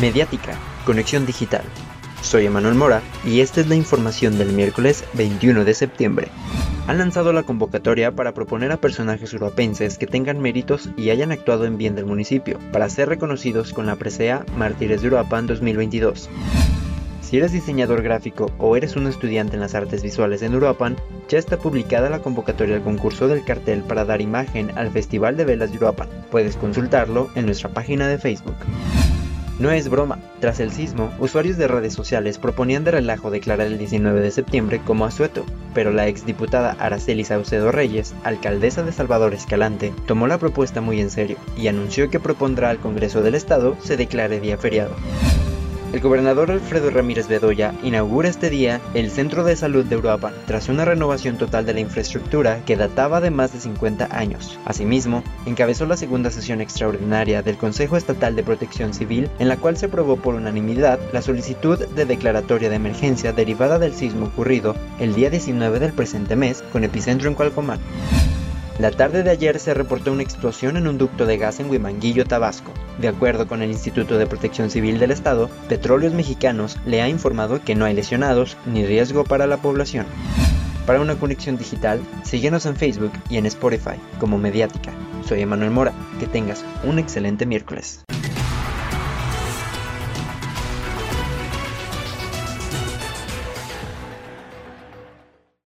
Mediática, Conexión Digital. Soy Emanuel Mora y esta es la información del miércoles 21 de septiembre. Han lanzado la convocatoria para proponer a personajes uruapenses que tengan méritos y hayan actuado en bien del municipio, para ser reconocidos con la presea Mártires de Uruapan 2022. Si eres diseñador gráfico o eres un estudiante en las artes visuales en Uruapan, ya está publicada la convocatoria al concurso del cartel para dar imagen al Festival de Velas de Uruapan. Puedes consultarlo en nuestra página de Facebook. No es broma, tras el sismo, usuarios de redes sociales proponían de relajo declarar el 19 de septiembre como asueto, pero la exdiputada Araceli Saucedo Reyes, alcaldesa de Salvador Escalante, tomó la propuesta muy en serio y anunció que propondrá al Congreso del Estado se declare día feriado. El gobernador Alfredo Ramírez Bedoya inaugura este día el Centro de Salud de Uruapan, tras una renovación total de la infraestructura que databa de más de 50 años. Asimismo, encabezó la segunda sesión extraordinaria del Consejo Estatal de Protección Civil, en la cual se aprobó por unanimidad la solicitud de declaratoria de emergencia derivada del sismo ocurrido el día 19 del presente mes, con epicentro en Cualcomán. La tarde de ayer se reportó una explosión en un ducto de gas en Huimanguillo, Tabasco. De acuerdo con el Instituto de Protección Civil del Estado, Petróleos Mexicanos le ha informado que no hay lesionados ni riesgo para la población. Para una conexión digital, síguenos en Facebook y en Spotify como Mediática. Soy Emanuel Mora, que tengas un excelente miércoles.